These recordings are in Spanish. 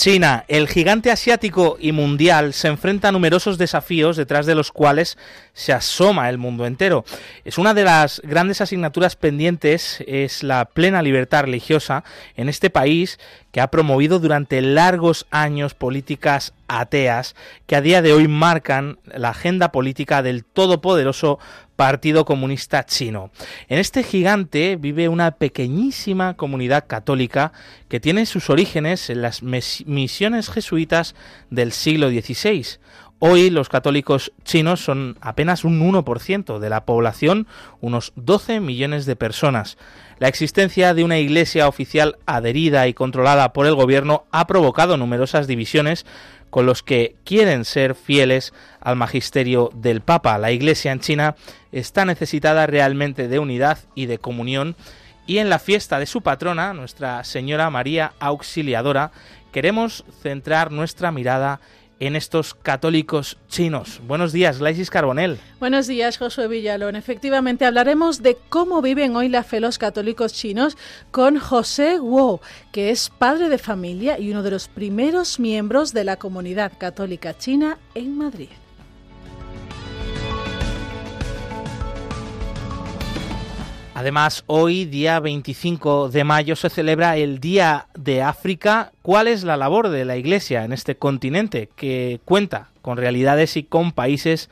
China, el gigante asiático y mundial, se enfrenta a numerosos desafíos detrás de los cuales se asoma el mundo entero. Es una de las grandes asignaturas pendientes, es la plena libertad religiosa en este país que ha promovido durante largos años políticas ateas que a día de hoy marcan la agenda política del todopoderoso Partido Comunista Chino. En este gigante vive una pequeñísima comunidad católica que tiene sus orígenes en las misiones jesuitas del siglo XVI. Hoy los católicos chinos son apenas un 1% de la población, unos 12 millones de personas. La existencia de una iglesia oficial adherida y controlada por el gobierno ha provocado numerosas divisiones con los que quieren ser fieles al magisterio del Papa. La Iglesia en China está necesitada realmente de unidad y de comunión y en la fiesta de su patrona, Nuestra Señora María Auxiliadora, queremos centrar nuestra mirada en estos católicos chinos. Buenos días, Laisis Carbonel. Buenos días, Josué Villalón. Efectivamente, hablaremos de cómo viven hoy la fe los católicos chinos con José Wu, que es padre de familia y uno de los primeros miembros de la comunidad católica china en Madrid. Además, hoy, día 25 de mayo, se celebra el Día de África. ¿Cuál es la labor de la Iglesia en este continente que cuenta con realidades y con países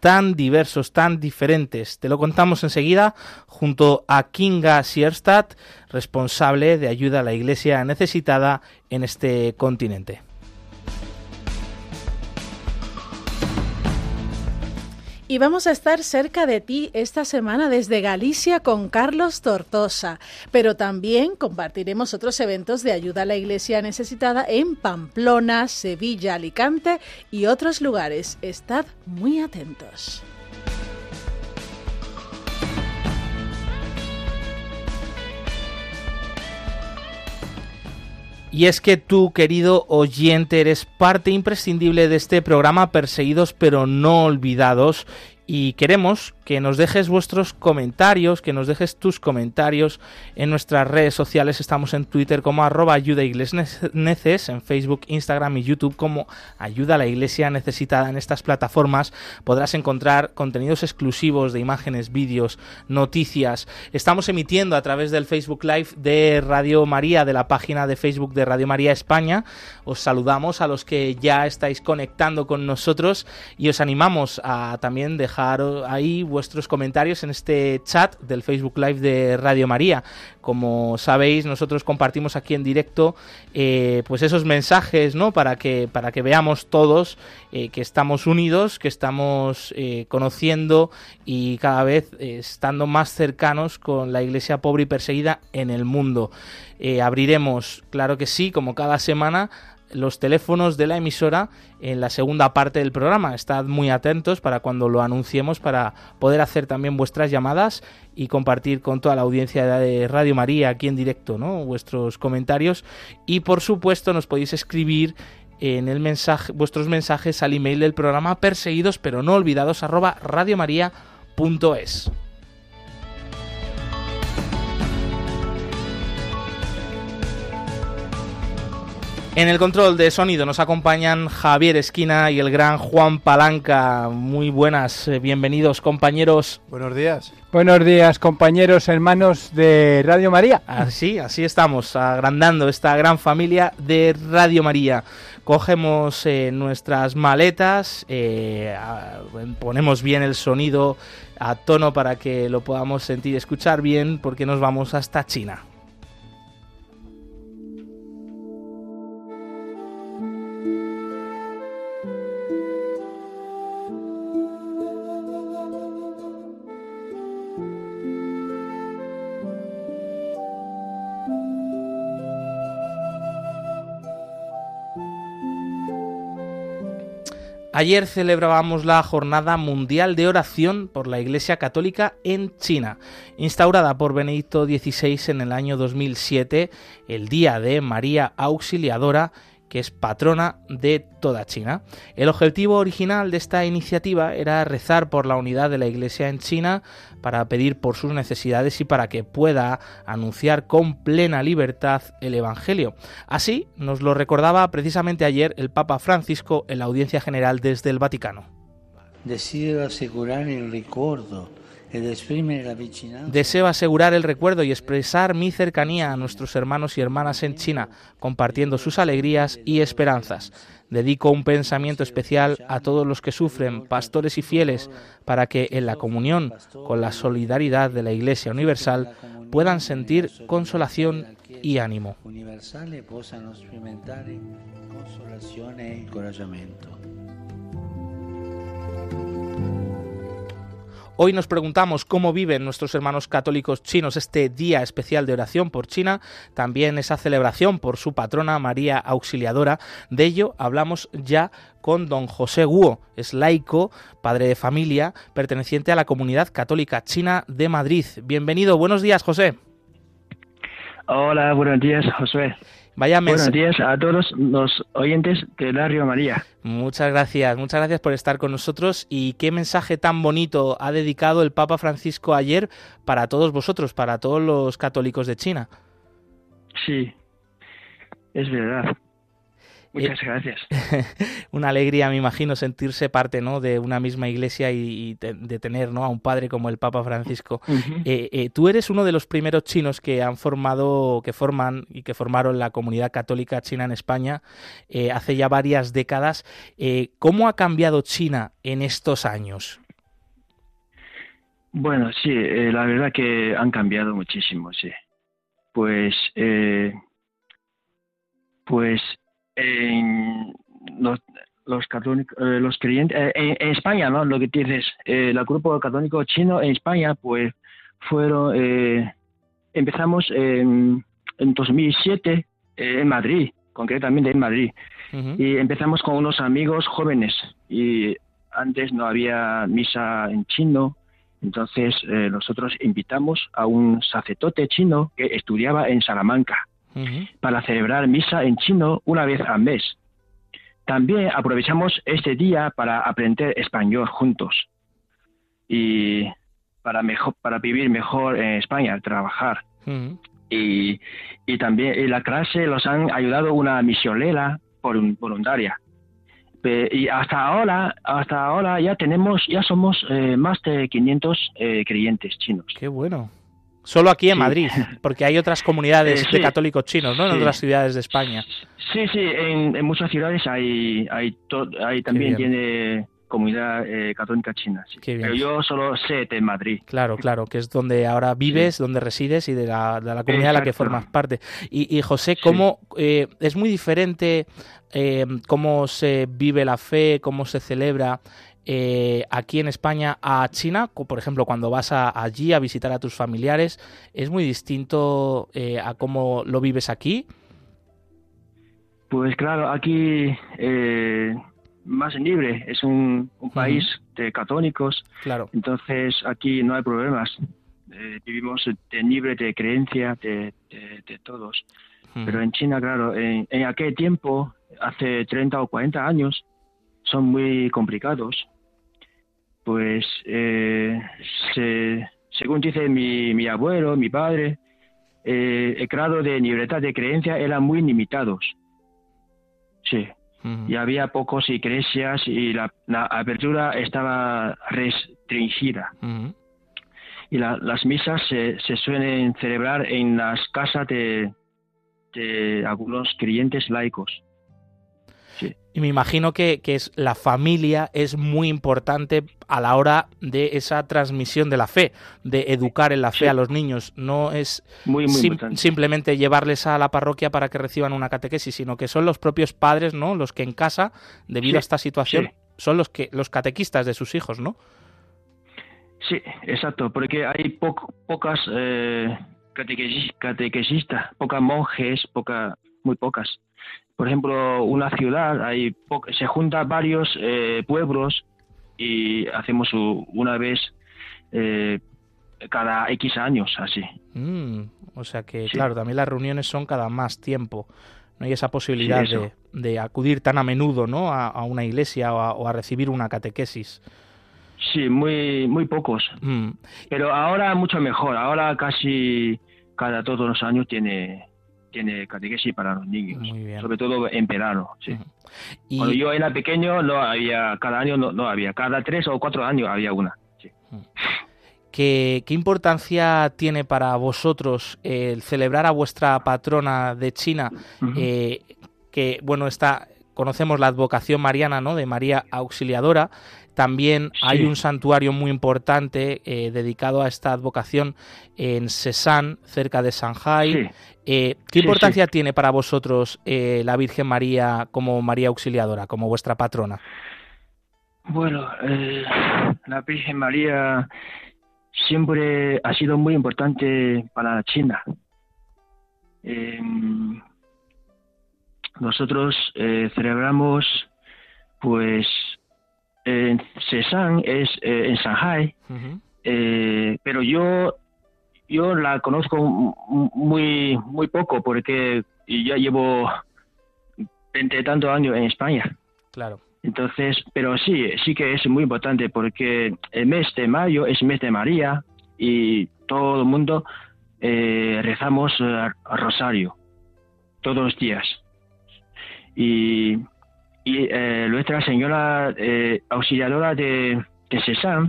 tan diversos, tan diferentes? Te lo contamos enseguida junto a Kinga Sierstadt, responsable de ayuda a la Iglesia necesitada en este continente. Y vamos a estar cerca de ti esta semana desde Galicia con Carlos Tortosa, pero también compartiremos otros eventos de ayuda a la iglesia necesitada en Pamplona, Sevilla, Alicante y otros lugares. Estad muy atentos. Y es que tú, querido oyente, eres parte imprescindible de este programa Perseguidos pero no olvidados y queremos que nos dejes vuestros comentarios, que nos dejes tus comentarios en nuestras redes sociales. Estamos en Twitter como arroba ayuda neces, en Facebook, Instagram y YouTube como ayuda a la iglesia necesitada. En estas plataformas podrás encontrar contenidos exclusivos de imágenes, vídeos, noticias. Estamos emitiendo a través del Facebook Live de Radio María, de la página de Facebook de Radio María España. Os saludamos a los que ya estáis conectando con nosotros y os animamos a también dejar ahí vuestros comentarios en este chat del Facebook Live de Radio María. Como sabéis, nosotros compartimos aquí en directo eh, pues esos mensajes, ¿no? Para que, para que veamos todos eh, que estamos unidos, que estamos eh, conociendo y cada vez estando más cercanos con la iglesia pobre y perseguida en el mundo. abriremos, claro que sí, como cada semana, los teléfonos de la emisora en la segunda parte del programa. Estad muy atentos para cuando lo anunciemos para poder hacer también vuestras llamadas y compartir con toda la audiencia de Radio María aquí en directo, ¿no? Vuestros comentarios y por supuesto nos podéis escribir en el mensaje vuestros mensajes al email del programa perseguidos pero no olvidados arroba radiomaria.es. En el control de sonido nos acompañan Javier Esquina y el gran Juan Palanca. Muy buenas, eh, bienvenidos compañeros. Buenos días. Buenos días compañeros, hermanos de Radio María. Así, así estamos, agrandando esta gran familia de Radio María. Cogemos eh, nuestras maletas, eh, ponemos bien el sonido a tono para que lo podamos sentir y escuchar bien porque nos vamos hasta China. Ayer celebrábamos la Jornada Mundial de Oración por la Iglesia Católica en China, instaurada por Benedicto XVI en el año 2007, el Día de María Auxiliadora que es patrona de toda China. El objetivo original de esta iniciativa era rezar por la unidad de la Iglesia en China, para pedir por sus necesidades y para que pueda anunciar con plena libertad el Evangelio. Así nos lo recordaba precisamente ayer el Papa Francisco en la audiencia general desde el Vaticano. Deseo asegurar el recuerdo Deseo asegurar el recuerdo y expresar mi cercanía a nuestros hermanos y hermanas en China, compartiendo sus alegrías y esperanzas. Dedico un pensamiento especial a todos los que sufren, pastores y fieles, para que en la comunión con la solidaridad de la Iglesia Universal puedan sentir consolación y ánimo. Hoy nos preguntamos cómo viven nuestros hermanos católicos chinos este día especial de oración por China, también esa celebración por su patrona María Auxiliadora. De ello hablamos ya con don José Guo, es laico, padre de familia, perteneciente a la comunidad católica china de Madrid. Bienvenido, buenos días, José. Hola, buenos días, José. Vaya Buenos días a todos los oyentes de Radio María. Muchas gracias, muchas gracias por estar con nosotros y qué mensaje tan bonito ha dedicado el Papa Francisco ayer para todos vosotros, para todos los católicos de China. Sí, es verdad. Muchas gracias. una alegría, me imagino, sentirse parte ¿no? de una misma iglesia y, de tener ¿no? a un padre como el Papa Francisco. Eh, eh, tú eres uno de los primeros chinos que han formado, que forman y que formaron la comunidad católica china en España eh, hace ya varias décadas. ¿Cómo ha cambiado China en estos años? Bueno, sí, la verdad que han cambiado muchísimo, sí. Pues, pues en los, los católicos, eh, los creyentes, eh, en, España, ¿no? Lo que dices, eh, el grupo católico chino en España, pues fueron, empezamos en, en 2007 en Madrid, concretamente en Madrid, y empezamos con unos amigos jóvenes. Y antes no había misa en chino, entonces nosotros invitamos a un sacerdote chino que estudiaba en Salamanca para celebrar misa en chino una vez al mes. También aprovechamos este día para aprender español juntos y para, mejor, para vivir mejor en España, trabajar. y, y, también en la clase los han ayudado una misionera voluntaria. Y hasta ahora, hasta ahora ya tenemos, ya somos eh, más de 500 eh, creyentes chinos. Qué bueno. Solo aquí en Madrid, porque hay otras comunidades de católicos chinos, ¿no? En otras ciudades de España. Sí, sí, en, muchas ciudades hay, hay, hay también tiene comunidad eh, católica china. Pero yo solo sé de Madrid. Claro, claro, que es donde ahora vives, donde resides y de la, de la comunidad de la que formas parte. Y, José, ¿cómo eh, es muy diferente eh, cómo se vive la fe, cómo se celebra eh, aquí en España a China, por ejemplo, cuando vas allí a visitar a tus familiares, ¿es muy distinto eh, a cómo lo vives aquí? Pues claro, aquí eh, más libre, es un, país de católicos, claro. entonces aquí no hay problemas, vivimos de libre de creencia de, todos. Pero en China, claro, en, en aquel tiempo, hace 30 o 40 años, son muy complicados pues eh, según dice mi, abuelo, mi padre, eh, el grado de libertad de creencia era muy limitados. Sí. Y había pocos iglesias y la, apertura estaba restringida. Y las misas se, suelen celebrar en las casas de, de algunos creyentes laicos. Y me imagino que, es la familia es muy importante a la hora de esa transmisión de la fe, de educar en la fe a los niños. No es simplemente llevarles a la parroquia para que reciban una catequesis, sino que son los propios padres, ¿no? Los que en casa, debido a esta situación, son los que los catequistas de sus hijos, ¿no? Sí, exacto, porque hay pocas eh, catequesistas, pocas monjes, poca muy pocas. Por ejemplo, una ciudad, hay se juntan varios eh, pueblos y hacemos una vez eh, cada X años, así. Mm, o sea que, claro, también las reuniones son cada más tiempo. No hay esa posibilidad de, acudir tan a menudo ¿no? a, una iglesia o a, recibir una catequesis. Sí, muy, muy pocos. Mm. Pero ahora mucho mejor. Ahora casi cada todos los años tiene tiene catequesis para los niños, sobre todo en verano. Sí. Cuando yo era pequeño no había, cada año no, había, cada tres o cuatro años había una. ¿Qué, importancia tiene para vosotros el celebrar a vuestra patrona de China? Eh, que, bueno, está, conocemos la advocación mariana, ¿no? De María Auxiliadora. También hay un santuario muy importante eh, dedicado a esta advocación en Sesan, cerca de Shanghai. Eh, ¿Qué importancia tiene para vosotros eh, la Virgen María como María Auxiliadora, como vuestra patrona? Bueno, eh, la Virgen María siempre ha sido muy importante para China. nosotros celebramos, pues, en Sesan, es en Shanghai, pero yo yo la conozco muy muy poco porque ya llevo veinte tantos años en España. Claro. Entonces, pero sí, sí que es muy importante porque el mes de mayo es mes de María y todo el mundo eh, rezamos a, rosario todos los días. Y, y eh, nuestra Señora eh, Auxiliadora de, de César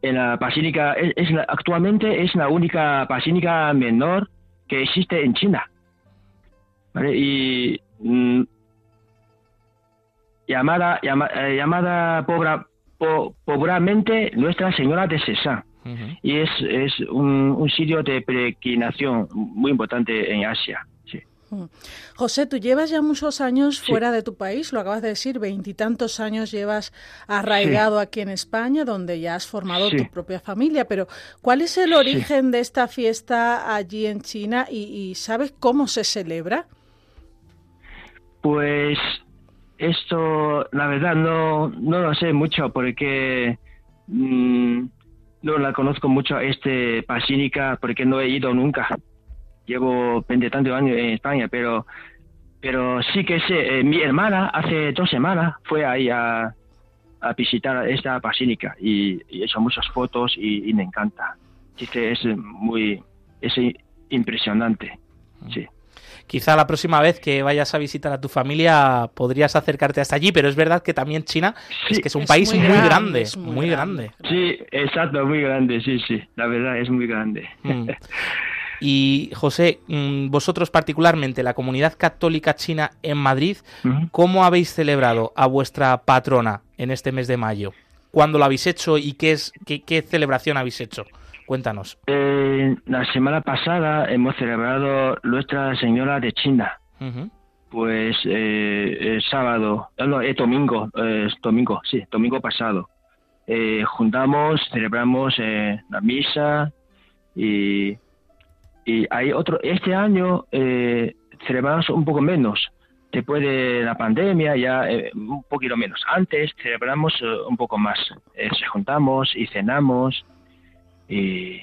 en la basílica, es, actualmente es la única basílica menor que existe en China. Y mm, llamada, eh, llamada pobremente Nuestra Señora de César. Y es, es un, un, sitio de peregrinación muy importante en Asia. Mm. José, tú llevas ya muchos años fuera de tu país, lo acabas de decir, veintitantos años llevas arraigado aquí en España, donde ya has formado tu propia familia, pero ¿cuál es el origen de esta fiesta allí en China y, sabes cómo se celebra? Pues esto, la verdad, no, no lo sé mucho porque mm, no la conozco mucho, este Basílica, porque no he ido nunca llevo tantos años en España, pero pero sí que sé, eh, mi hermana hace dos semanas fue ahí a, a visitar esta basílica y, he hecho muchas fotos y, me encanta. que es muy es impresionante. Sí. Quizá la próxima vez que vayas a visitar a tu familia podrías acercarte hasta allí, pero es verdad que también China es que es un país muy, grande, muy, grande. Sí, exacto, muy grande, sí, sí, la verdad es muy grande. Mm. Y José, mm, vosotros particularmente, la comunidad católica china en Madrid, ¿cómo habéis celebrado a vuestra patrona en este mes de mayo? ¿Cuándo lo habéis hecho y qué, es, qué, celebración habéis hecho? Cuéntanos. Eh, la semana pasada hemos celebrado Nuestra Señora de China. Pues eh, sábado, eh, no, es domingo, domingo, sí, domingo pasado. juntamos, celebramos la misa y y hay otro, este año eh, celebramos un poco menos. Después de la pandemia, ya eh, un poquito menos. Antes celebramos eh, un poco más. Eh, se juntamos y cenamos y,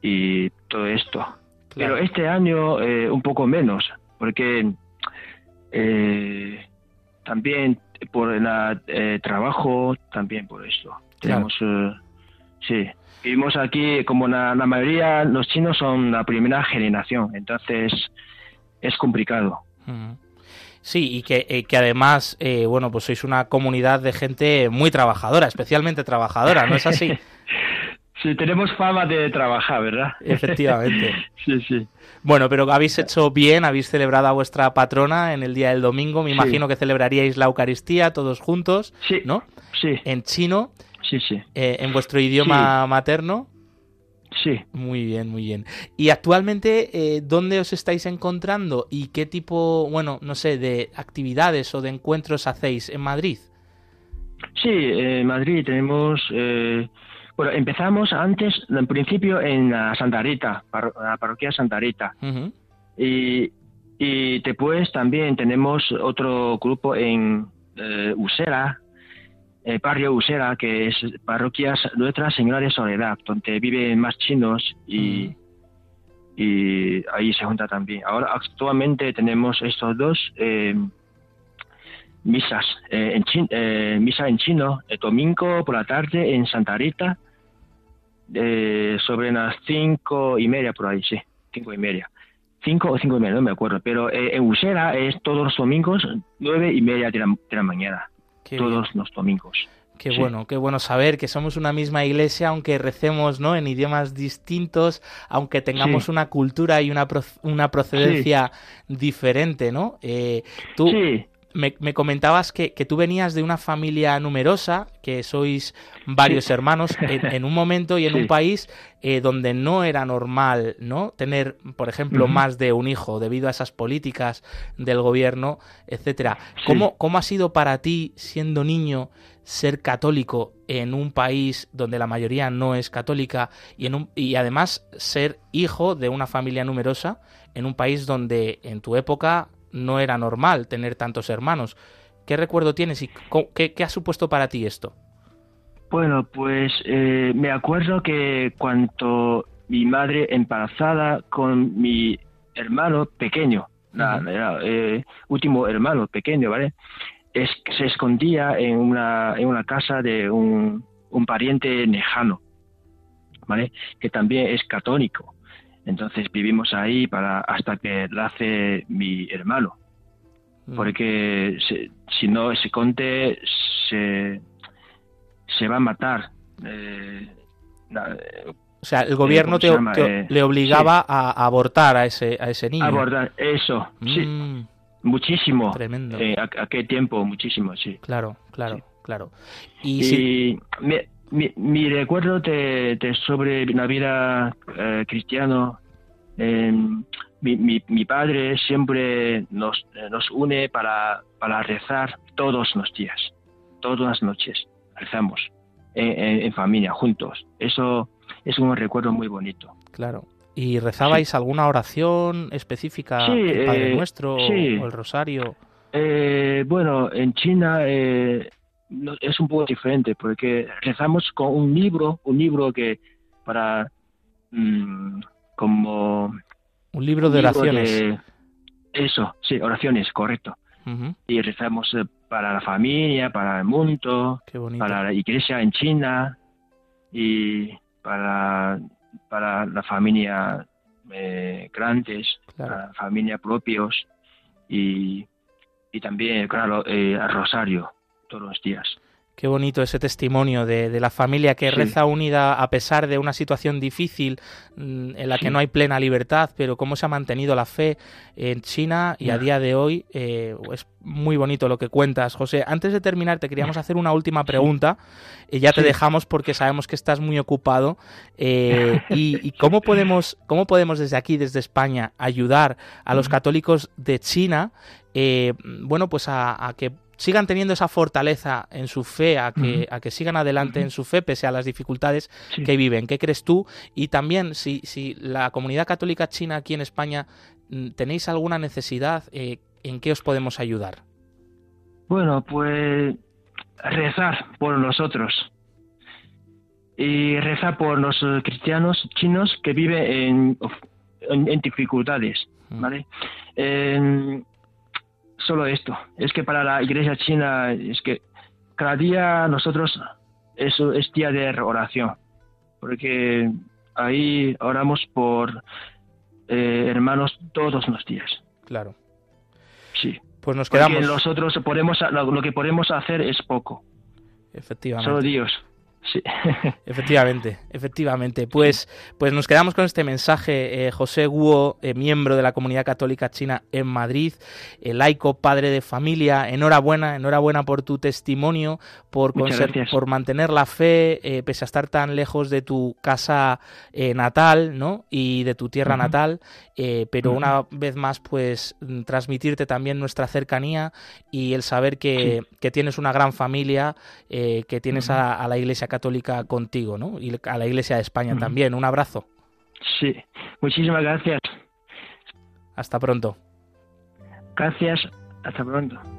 y todo esto. Pero este año un poco menos, porque también por el trabajo, también por esto. Tenemos, sí, Vivimos aquí, como la, mayoría, los chinos son la primera generación, entonces es complicado. Sí, y que, eh, que además, eh, bueno, pues sois una comunidad de gente muy trabajadora, especialmente trabajadora, ¿no es así? sí, tenemos fama de trabajar, ¿verdad? Efectivamente. sí, sí. Bueno, pero habéis hecho bien, habéis celebrado a vuestra patrona en el día del domingo. Me imagino que celebraríais la Eucaristía todos juntos, sí, ¿no? Sí. En chino sí, sí. Eh, ¿En vuestro idioma materno? Sí. Muy bien, muy bien. ¿Y actualmente eh, dónde os estáis encontrando y qué tipo, bueno, no sé, de actividades o de encuentros hacéis en Madrid? Sí, en Madrid tenemos... Eh, bueno, empezamos antes, en principio, en la Santa Rita, la parroquia Santa Rita. Y Y después también tenemos otro grupo en eh, Usera, el barrio Usera, que es parroquia Nuestra Señora de Soledad, donde viven más chinos y, y ahí se junta también. Ahora actualmente tenemos estos dos eh, misas, eh, en chin- eh, misa en chino, el domingo por la tarde en Santa Rita, eh, sobre las cinco y media por ahí, sí, cinco y media. Cinco o cinco y media, no me acuerdo, pero eh, en Usera es todos los domingos, nueve y media de la, de la mañana, Qué bien. todos los domingos. Qué Sí. bueno, qué bueno saber que somos una misma iglesia, aunque recemos ¿no? en idiomas distintos, aunque tengamos Sí. una cultura y una, proc- una procedencia diferente, ¿no? Eh, tú Sí, me, me comentabas que, que tú venías de una familia numerosa, que sois varios Sí. hermanos, en, en un momento y en Sí. un país eh, donde no era normal, ¿no? Tener, por ejemplo, más de un hijo debido a esas políticas del gobierno, etcétera. Sí. ¿Cómo, ¿Cómo ha sido para ti, siendo niño, ser católico en un país donde la mayoría no es católica y, en un, y además ser hijo de una familia numerosa en un país donde en tu época no era normal tener tantos hermanos? ¿Qué recuerdo tienes y qué, qué ha supuesto para ti esto? Bueno, pues eh, me acuerdo que cuando mi madre embarazada con mi hermano pequeño, la- Ujú. la- eh, último hermano pequeño, ¿vale? Es, se escondía en una, en una casa de un, un pariente lejano, ¿vale? Que también es católico. Entonces vivimos ahí para hasta que nace mi hermano Mm, porque se- si no se conte se, se va a matar. Eh, O sea, el gobierno ¿cómo te, se llama? te- Eh, le obligaba a, a abortar a ese, a ese niño. abordar eso, sí, Mm, muchísimo. tremendo. Eh, a, a qué tiempo? Muchísimo, sí. Claro, claro, Sí. claro. Y, si- mi, mi, mi recuerdo de, de sobre la vida eh, cristiano, eh, mi, mi, mi padre siempre nos, eh, nos une para, para rezar todos los días, todas las noches, rezamos en, en- en familia, juntos. Eso es un recuerdo muy bonito. claro. ¿Y rezabais alguna oración específica, Sí, el Padre eh, Nuestro sí. o el Rosario? Eh, bueno, en China eh, es un poco diferente porque rezamos con un libro, un libro que para mm, como Un libro de un libro oraciones. de- eso, sí, oraciones, correcto. Ujú, Y rezamos eh, para la familia, para el mundo, para la iglesia en China y para, para la familia eh, grandes, Claro. para la familia propios y, y también, claro, eh, al rosario todos los días. Qué bonito ese testimonio de, de la familia que Sí. reza unida a pesar de una situación difícil mm, en la que Sí. no hay plena libertad, pero cómo se ha mantenido la fe en China y a día de hoy eh, es muy bonito lo que cuentas, José. Antes de terminar, te queríamos hacer una última pregunta. y ya te dejamos porque sabemos que estás muy ocupado. eh, y, y cómo podemos, cómo podemos desde aquí, desde España, ayudar a los católicos de China, eh, bueno, pues a, a que sigan teniendo esa fortaleza en su fe, a que, a que sigan adelante en su fe pese a las dificultades Sí. que viven. ¿Qué crees tú? Y también, si, si la comunidad católica china aquí en España mm, tenéis alguna necesidad, eh, ¿en qué os podemos ayudar? Bueno, pues rezar por nosotros y rezar por los eh, cristianos chinos que viven en, en- en dificultades. ¿vale? Solo esto, es que para la iglesia china es que cada día nosotros eso es día de oración, porque ahí oramos por eh, hermanos todos los días, Claro. sí. Pues nos Porque quedamos. nosotros podemos, lo, lo que podemos hacer es poco. Efectivamente. Solo Dios. Sí. Efectivamente, efectivamente. Pues, pues nos quedamos con este mensaje. Eh, José Guo, eh, miembro de la comunidad católica china en Madrid, eh, laico, padre de familia, enhorabuena, enhorabuena por tu testimonio, por, por mantener la fe, eh, pese a estar tan lejos de tu casa natal, ¿no? Y de tu tierra natal, pero una vez más, pues mm, transmitirte también nuestra cercanía y el saber que, que tienes una gran familia, que tienes a, a la Iglesia Católica contigo, ¿no? Y a la Iglesia de España también. Un abrazo. sí. Muchísimas gracias. Hasta pronto. Gracias, hasta pronto.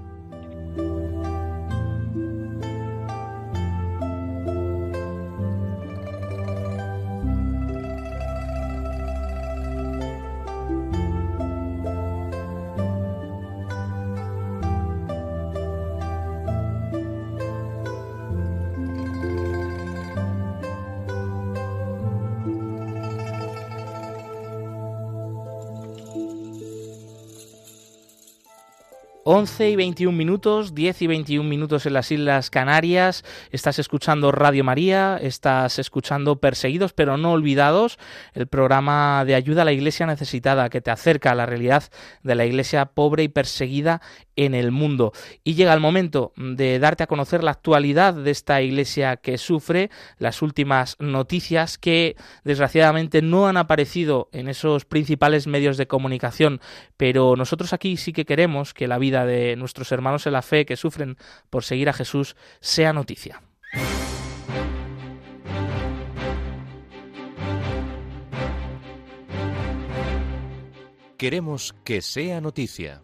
11 y 21 minutos, 10 y 21 minutos en las Islas Canarias. Estás escuchando Radio María, estás escuchando Perseguidos pero no olvidados, el programa de ayuda a la iglesia necesitada que te acerca a la realidad de la iglesia pobre y perseguida en el mundo. Y llega el momento de darte a conocer la actualidad de esta iglesia que sufre, las últimas noticias que desgraciadamente no han aparecido en esos principales medios de comunicación, pero nosotros aquí sí que queremos que la vida de nuestros hermanos en la fe que sufren por seguir a Jesús sea noticia. Queremos que sea noticia.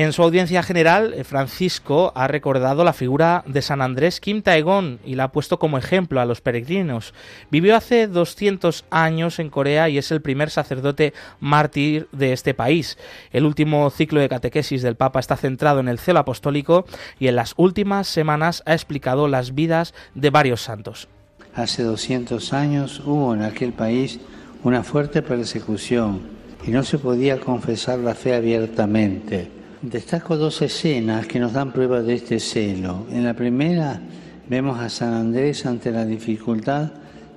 En su audiencia general, eh, Francisco ha recordado la figura de San Andrés Kim Taegong y la ha puesto como ejemplo a los peregrinos. Vivió hace 200 años en Corea y es el primer sacerdote mártir de este país. El último ciclo de catequesis del Papa está centrado en el celo apostólico y en las últimas semanas ha explicado las vidas de varios santos. Hace 200 años hubo en aquel país una fuerte persecución y no se podía confesar la fe abiertamente Destaco dos escenas que nos dan prueba de este celo. En la primera vemos a San Andrés ante la dificultad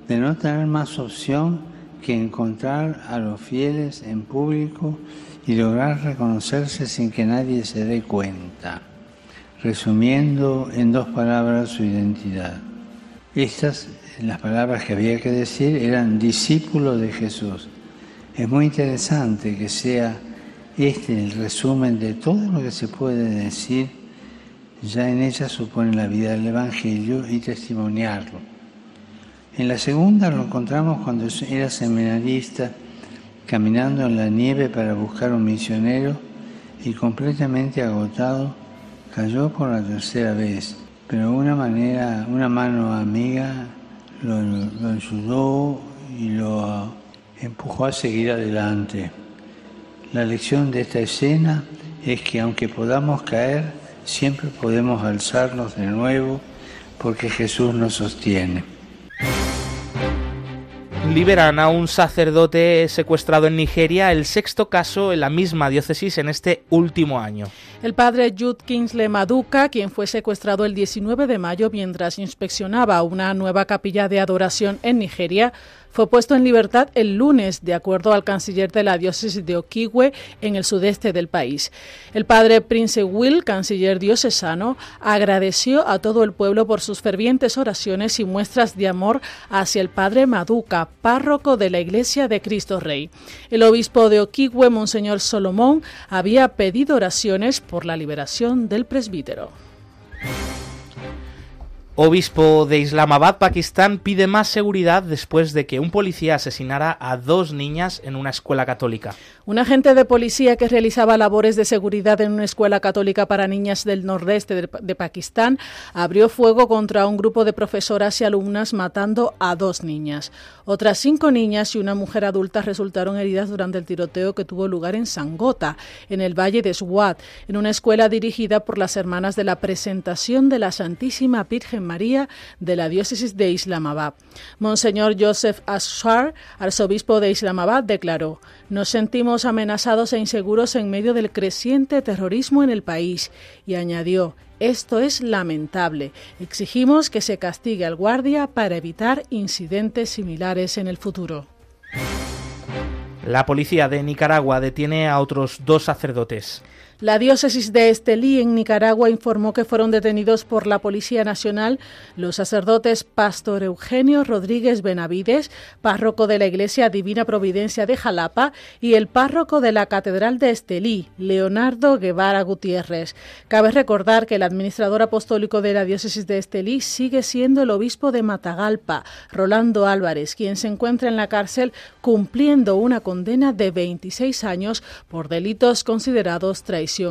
de no tener más opción que encontrar a los fieles en público y lograr reconocerse sin que nadie se dé cuenta, resumiendo en dos palabras su identidad. Estas, las palabras que había que decir, eran discípulo de Jesús. Es muy interesante que sea este es el resumen de todo lo que se puede decir, ya en ella supone la vida del Evangelio y testimoniarlo. En la segunda lo encontramos cuando era seminarista, caminando en la nieve para buscar un misionero y completamente agotado, cayó por la tercera vez, pero una manera, una mano amiga lo, lo ayudó y lo empujó a seguir adelante. La lección de esta escena es que aunque podamos caer, siempre podemos alzarnos de nuevo porque Jesús nos sostiene. Liberan a un sacerdote secuestrado en Nigeria, el sexto caso en la misma diócesis en este último año. El padre Jude Kingsley Maduka, quien fue secuestrado el 19 de mayo mientras inspeccionaba una nueva capilla de adoración en Nigeria, fue puesto en libertad el lunes, de acuerdo al canciller de la diócesis de Okigwe, en el sudeste del país. El padre Prince Will, canciller diocesano, agradeció a todo el pueblo por sus fervientes oraciones y muestras de amor hacia el padre Maduca, párroco de la Iglesia de Cristo Rey. El obispo de Okigwe, Monseñor Solomón, había pedido oraciones por la liberación del presbítero. Obispo de Islamabad, Pakistán, pide más seguridad después de que un policía asesinara a dos niñas en una escuela católica. Un agente de policía que realizaba labores de seguridad en una escuela católica para niñas del nordeste de, Pakistán abrió fuego contra un grupo de profesoras y alumnas matando a dos niñas. Otras cinco niñas y una mujer adulta resultaron heridas durante el tiroteo que tuvo lugar en Sangota, en el valle de Swat, en una escuela dirigida por las hermanas de la Presentación de la Santísima Virgen María de la diócesis de Islamabad. Monseñor Joseph Ashar, arzobispo de Islamabad, declaró: Nos sentimos amenazados e inseguros en medio del creciente terrorismo en el país y añadió, esto es lamentable. Exigimos que se castigue al guardia para evitar incidentes similares en el futuro. La policía de Nicaragua detiene a otros dos sacerdotes. La diócesis de Estelí en Nicaragua informó que fueron detenidos por la Policía Nacional los sacerdotes Pastor Eugenio Rodríguez Benavides, párroco de la Iglesia Divina Providencia de Jalapa, y el párroco de la Catedral de Estelí, Leonardo Guevara Gutiérrez. Cabe recordar que el administrador apostólico de la diócesis de Estelí sigue siendo el obispo de Matagalpa, Rolando Álvarez, quien se encuentra en la cárcel cumpliendo una condena de 26 años por delitos considerados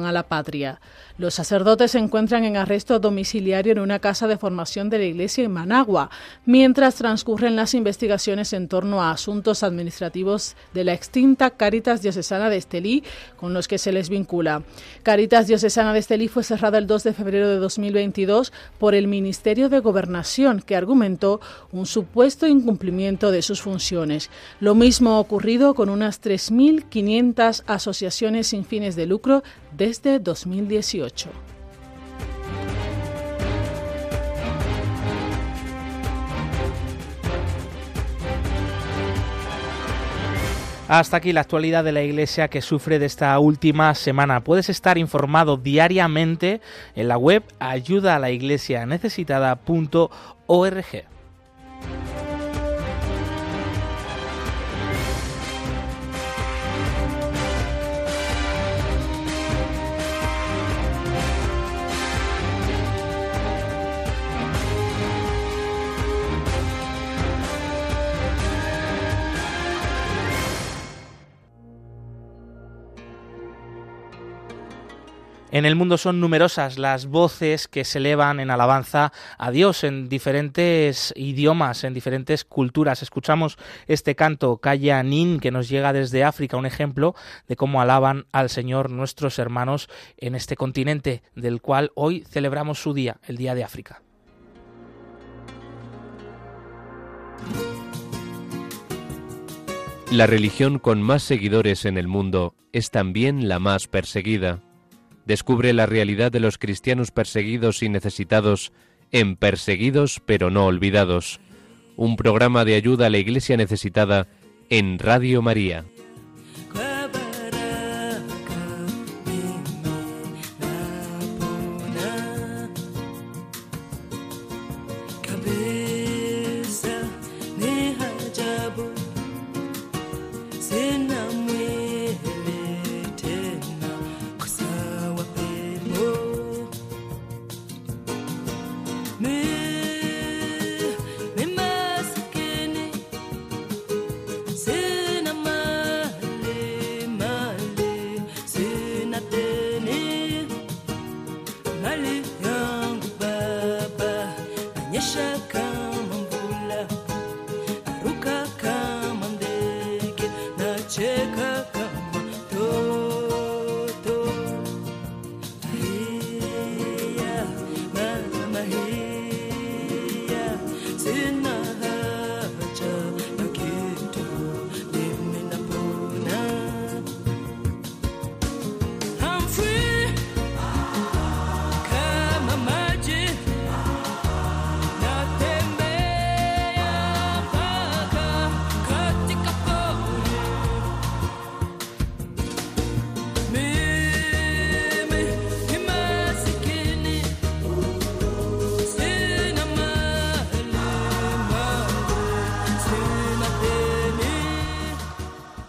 a la patria. Los sacerdotes se encuentran en arresto domiciliario en una casa de formación de la iglesia en Managua, mientras transcurren las investigaciones en torno a asuntos administrativos de la extinta Caritas Diocesana de Estelí, con los que se les vincula. Caritas Diocesana de Estelí fue cerrada el 2 de febrero de 2022 por el Ministerio de Gobernación, que argumentó un supuesto incumplimiento de sus funciones. Lo mismo ha ocurrido con unas 3.500 asociaciones sin fines de lucro desde 2018. Hasta aquí la actualidad de la Iglesia que sufre de esta última semana. Puedes estar informado diariamente en la web ayuda a la iglesia necesitada.org. En el mundo son numerosas las voces que se elevan en alabanza a Dios en diferentes idiomas, en diferentes culturas. Escuchamos este canto Kaya Nin que nos llega desde África, un ejemplo de cómo alaban al Señor nuestros hermanos en este continente del cual hoy celebramos su día, el Día de África. La religión con más seguidores en el mundo es también la más perseguida descubre la realidad de los cristianos perseguidos y necesitados en Perseguidos pero no olvidados, un programa de ayuda a la Iglesia necesitada en Radio María.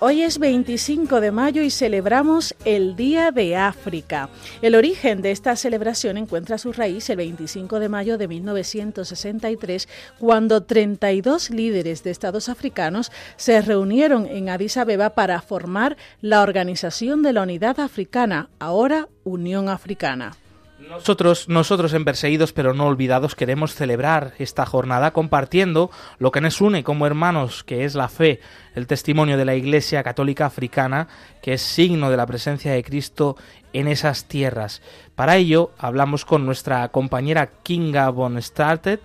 Hoy es 25 de mayo y celebramos el Día de África. El origen de esta celebración encuentra su raíz el 25 de mayo de 1963, cuando 32 líderes de estados africanos se reunieron en Addis Abeba para formar la Organización de la Unidad Africana, ahora Unión Africana. Nosotros, nosotros en Perseguidos pero no olvidados queremos celebrar esta jornada compartiendo lo que nos une como hermanos, que es la fe, el testimonio de la Iglesia Católica Africana, que es signo de la presencia de Cristo en esas tierras. Para ello hablamos con nuestra compañera Kinga von Startet,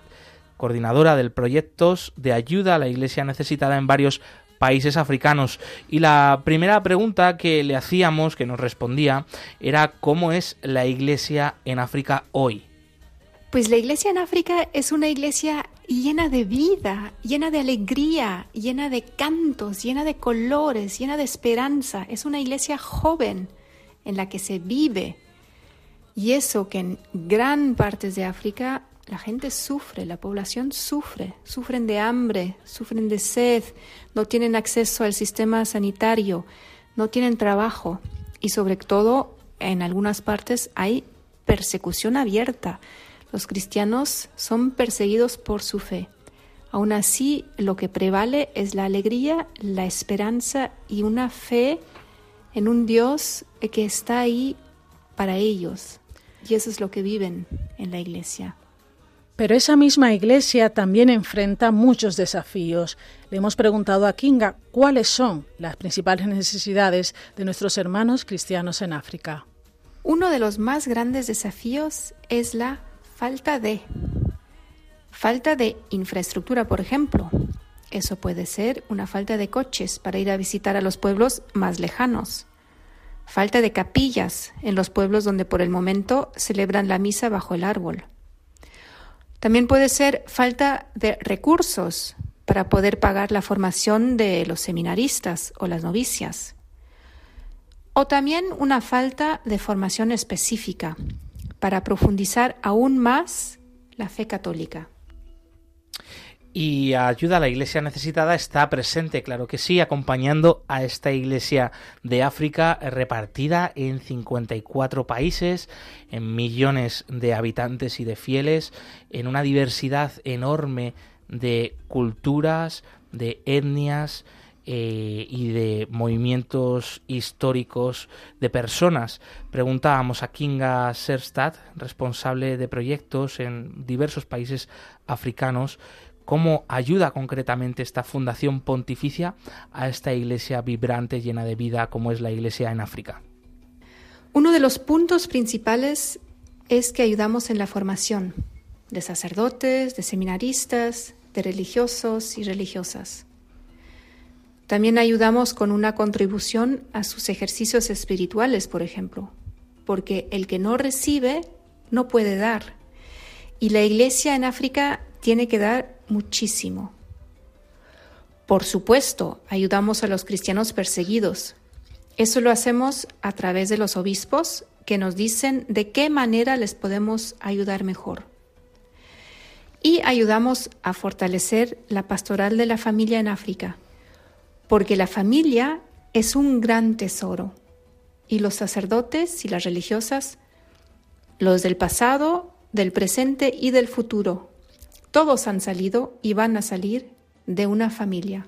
coordinadora del proyectos de ayuda a la Iglesia necesitada en varios países africanos. Y la primera pregunta que le hacíamos, que nos respondía, era cómo es la iglesia en África hoy. Pues la iglesia en África es una iglesia llena de vida, llena de alegría, llena de cantos, llena de colores, llena de esperanza. Es una iglesia joven, en la que se vive. Y eso que en gran partes de África la gente sufre, la población sufre, sufren de hambre, sufren de sed, no tienen acceso al sistema sanitario, no tienen trabajo y sobre todo en algunas partes hay persecución abierta. Los cristianos son perseguidos por su fe. Aún así, lo que prevale es la alegría, la esperanza y una fe en un Dios que está ahí para ellos. Y eso es lo que viven en la iglesia. Pero esa misma iglesia también enfrenta muchos desafíos. Le hemos preguntado a Kinga cuáles son las principales necesidades de nuestros hermanos cristianos en África. Uno de los más grandes desafíos es la falta de falta de infraestructura, por ejemplo. Eso puede ser una falta de coches para ir a visitar a los pueblos más lejanos. Falta de capillas en los pueblos donde por el momento celebran la misa bajo el árbol también puede ser falta de recursos para poder pagar la formación de los seminaristas o las novicias. O también una falta de formación específica para profundizar aún más la fe católica y ayuda a la iglesia necesitada está presente, claro que sí, acompañando a esta iglesia de África repartida en 54 países, en millones de habitantes y de fieles, en una diversidad enorme de culturas, de etnias, eh, y de movimientos históricos de personas. Preguntábamos a Kinga Serstad, responsable de proyectos en diversos países africanos, cómo ayuda concretamente esta fundación pontificia a esta iglesia vibrante, llena de vida, como es la iglesia en África. Uno de los puntos principales es que ayudamos en la formación de sacerdotes, de seminaristas, de religiosos y religiosas. También ayudamos con una contribución a sus ejercicios espirituales, por ejemplo, porque el que no recibe no puede dar. Y la iglesia en África tiene que dar muchísimo. Por supuesto, ayudamos a los cristianos perseguidos. Eso lo hacemos a través de los obispos que nos dicen de qué manera les podemos ayudar mejor. Y ayudamos a fortalecer la pastoral de la familia en África, porque la familia es un gran tesoro y los sacerdotes y las religiosas, los del pasado, del presente y del futuro, todos han salido y van a salir de una familia.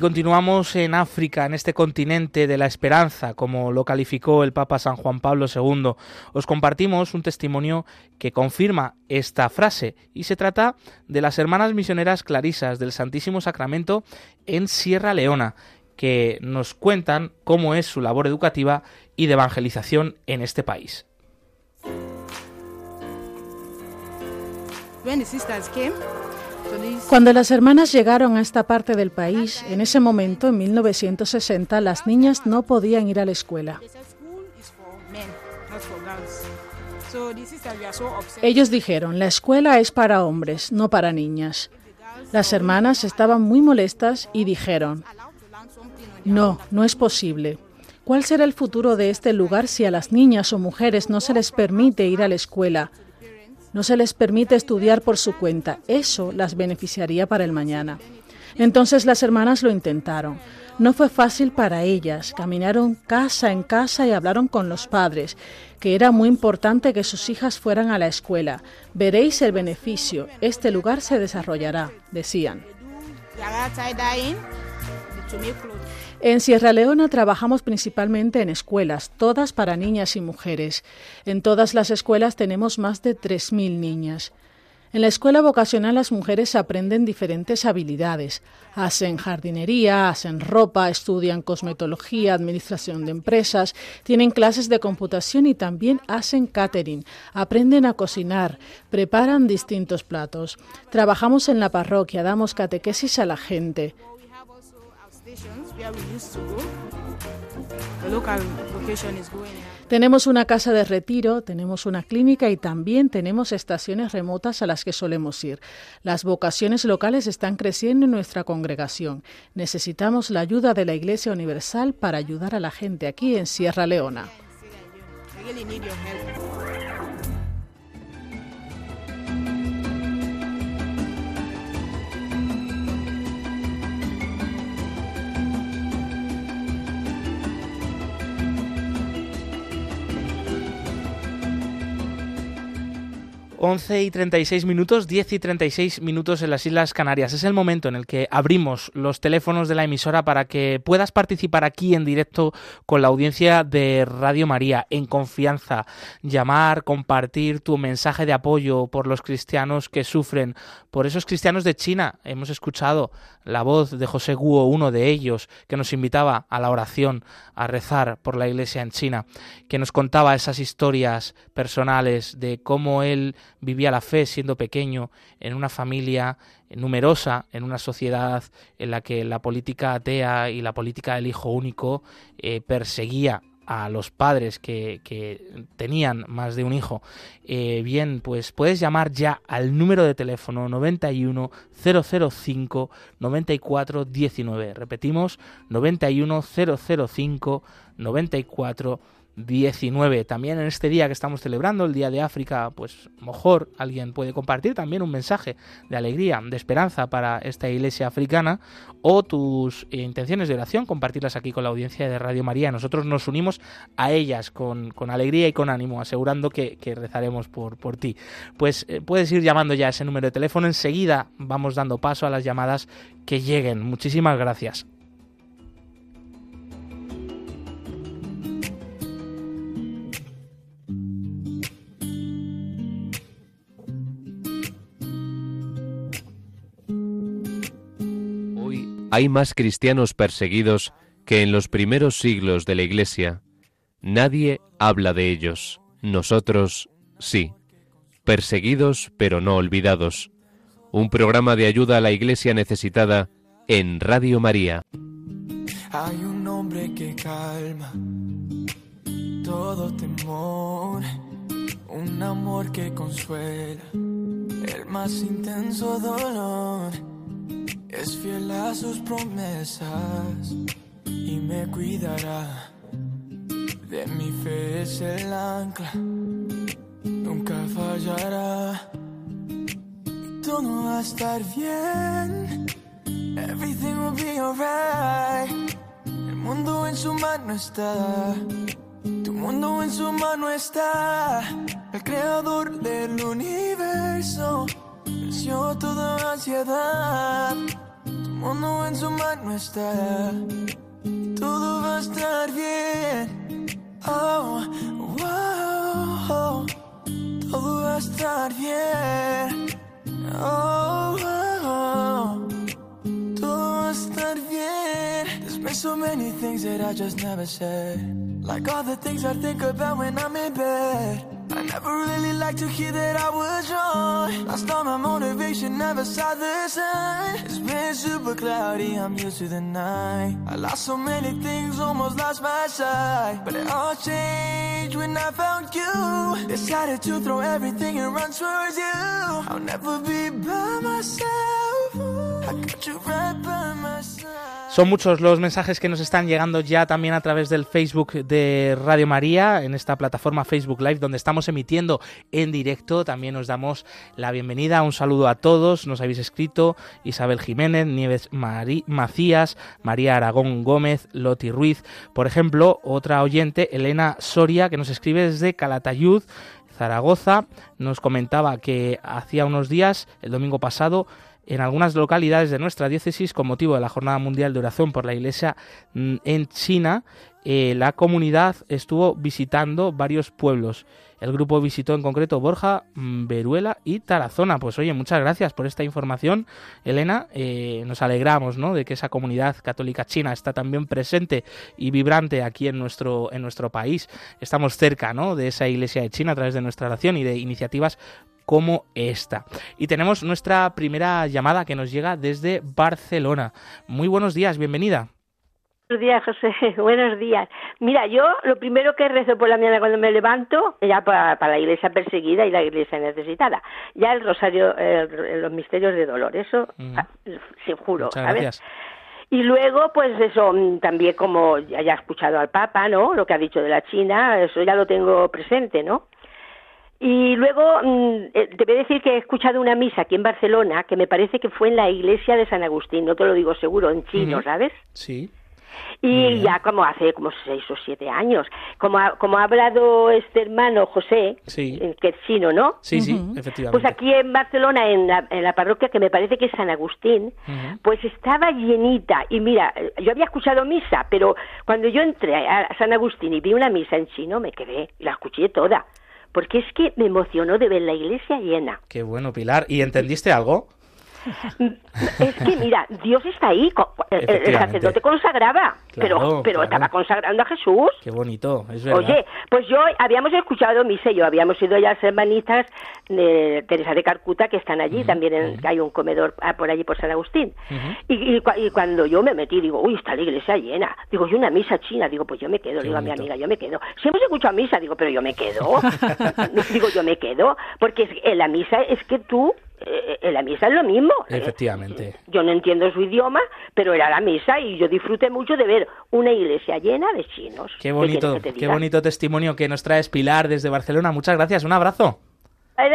Continuamos en África, en este continente de la esperanza, como lo calificó el Papa San Juan Pablo II. Os compartimos un testimonio que confirma esta frase y se trata de las hermanas misioneras clarisas del Santísimo Sacramento en Sierra Leona, que nos cuentan cómo es su labor educativa y de evangelización en este país. Cuando las hermanas llegaron a esta parte del país, en ese momento, en 1960, las niñas no podían ir a la escuela. Ellos dijeron, la escuela es para hombres, no para niñas. Las hermanas estaban muy molestas y dijeron, no, no es posible. ¿Cuál será el futuro de este lugar si a las niñas o mujeres no se les permite ir a la escuela? No se les permite estudiar por su cuenta. Eso las beneficiaría para el mañana. Entonces las hermanas lo intentaron. No fue fácil para ellas. Caminaron casa en casa y hablaron con los padres, que era muy importante que sus hijas fueran a la escuela. Veréis el beneficio. Este lugar se desarrollará, decían. En Sierra Leona trabajamos principalmente en escuelas, todas para niñas y mujeres. En todas las escuelas tenemos más de 3.000 niñas. En la escuela vocacional las mujeres aprenden diferentes habilidades. Hacen jardinería, hacen ropa, estudian cosmetología, administración de empresas, tienen clases de computación y también hacen catering. Aprenden a cocinar, preparan distintos platos. Trabajamos en la parroquia, damos catequesis a la gente. Tenemos una casa de retiro, tenemos una clínica y también tenemos estaciones remotas a las que solemos ir. Las vocaciones locales están creciendo en nuestra congregación. Necesitamos la ayuda de la Iglesia Universal para ayudar a la gente aquí en Sierra Leona. 11 y 36 minutos, 10 y 36 minutos en las Islas Canarias. Es el momento en el que abrimos los teléfonos de la emisora para que puedas participar aquí en directo con la audiencia de Radio María, en confianza, llamar, compartir tu mensaje de apoyo por los cristianos que sufren, por esos cristianos de China. Hemos escuchado la voz de José Guo, uno de ellos, que nos invitaba a la oración, a rezar por la iglesia en China, que nos contaba esas historias personales de cómo él vivía la fe siendo pequeño en una familia numerosa, en una sociedad en la que la política atea y la política del hijo único eh, perseguía a los padres que, tenían más de un hijo, eh, bien, pues puedes llamar ya al número de teléfono 91 005 94 19. Repetimos, 91 005 94 19. También en este día que estamos celebrando, el Día de África, pues mejor alguien puede compartir también un mensaje de alegría, de esperanza para esta iglesia africana o tus intenciones de oración, compartirlas aquí con la audiencia de Radio María. Nosotros nos unimos a ellas con, alegría y con ánimo, asegurando que, rezaremos por, por ti. Pues eh, puedes ir llamando ya ese número de teléfono. Enseguida vamos dando paso a las llamadas que lleguen. Muchísimas gracias. Hay más cristianos perseguidos que en los primeros siglos de la Iglesia. Nadie habla de ellos. Nosotros sí. Perseguidos pero no olvidados. Un programa de ayuda a la Iglesia necesitada en Radio María. Hay un hombre que calma todo temor, un amor que consuela el más intenso dolor es fiel a sus promesas y me cuidará. De mi fe es el ancla, nunca fallará. Todo va a estar bien, everything will be alright. El mundo en su mano está, tu mundo en su mano está. El creador del universo venció toda ansiedad mundo en su mano está. Todo va a estar bien. Oh, wow, todo va a estar bien. Oh, oh, todo va a estar bien. There's been so many things that I just never said. Like all the things I think about when I'm in bed. I never really liked to hear that I was wrong. Lost all my motivation, never saw the sun. It's been super cloudy, I'm used to the night. I lost so many things, almost lost my sight. But it all changed when I found you. Decided to throw everything and run towards you. I'll never be by myself. I got you right by my side. Son muchos los mensajes que nos están llegando ya también a través del Facebook de Radio María, en esta plataforma Facebook Live, donde estamos emitiendo en directo. También os damos la bienvenida, un saludo a todos. Nos habéis escrito Isabel Jiménez, Nieves Macías, María Aragón Gómez, Loti Ruiz. Por ejemplo, otra oyente, Elena Soria, que nos escribe desde Calatayud, Zaragoza. Nos comentaba que hacía unos días, el domingo pasado, en algunas localidades de nuestra diócesis con motivo de la Jornada Mundial de Oración por la Iglesia mm, en China. Eh, la comunidad estuvo visitando varios pueblos. El grupo visitó en concreto Borja, mm, Veruela y Tarazona. Pues oye, muchas gracias por esta información, Elena. Eh, nos alegramos ¿no? de que esa comunidad católica china está también presente y vibrante aquí en nuestro, en nuestro país. Estamos cerca ¿no? de esa iglesia de China a través de nuestra oración y de iniciativas como esta. Y tenemos nuestra primera llamada que nos llega desde Barcelona. Muy buenos días, bienvenida. Buenos días, José. Buenos días. Mira, yo lo primero que rezo por la mañana cuando me levanto, ya para, la iglesia perseguida y la iglesia necesitada, ya el rosario, los misterios de dolor, eso ah, se juro. Muchas Y luego, pues eso, mm, también como ya he escuchado al Papa, ¿no? Lo que ha dicho de la China, eso ya lo tengo presente, ¿no? Y luego mm, eh, te voy a decir que he escuchado una misa aquí en Barcelona que me parece que fue en la iglesia de San Agustín, no te lo digo seguro, en chino, ¿sabes? Sí. Y ya como hace como seis o siete años, como ha, como ha hablado este hermano José, eh, que es chino, ¿no? Sí, sí, efectivamente. Pues aquí en Barcelona, en la, en la parroquia que me parece que es San Agustín, pues estaba llenita. Y mira, yo había escuchado misa, pero cuando yo entré a San Agustín y vi una misa en chino, me quedé y la escuché toda. Porque es que me emocionó de ver la iglesia llena. Qué bueno, Pilar. ¿Y entendiste algo? Es que mira, Dios está ahí. El, sacerdote consagraba, pero, pero estaba consagrando a Jesús. Qué bonito, es verdad. Oye, pues yo habíamos escuchado misa, yo habíamos ido ya las hermanitas de Teresa de Carcuta que están allí, también hay un comedor ah, por allí por San Agustín. y, cuando yo me metí, digo, uy, está la iglesia llena. Digo, y una misa china, digo, pues yo me quedo, digo a mi amiga, yo me quedo. Si hemos escuchado misa, digo, pero yo me quedo. digo, yo me quedo, porque en la misa es que tú eh, en la misa es lo mismo. Efectivamente. Yo no entiendo su idioma, pero era la misa y yo disfruté mucho de ver una iglesia llena de chinos. Qué bonito, qué bonito testimonio que nos traes Pilar desde Barcelona. Muchas gracias, un abrazo.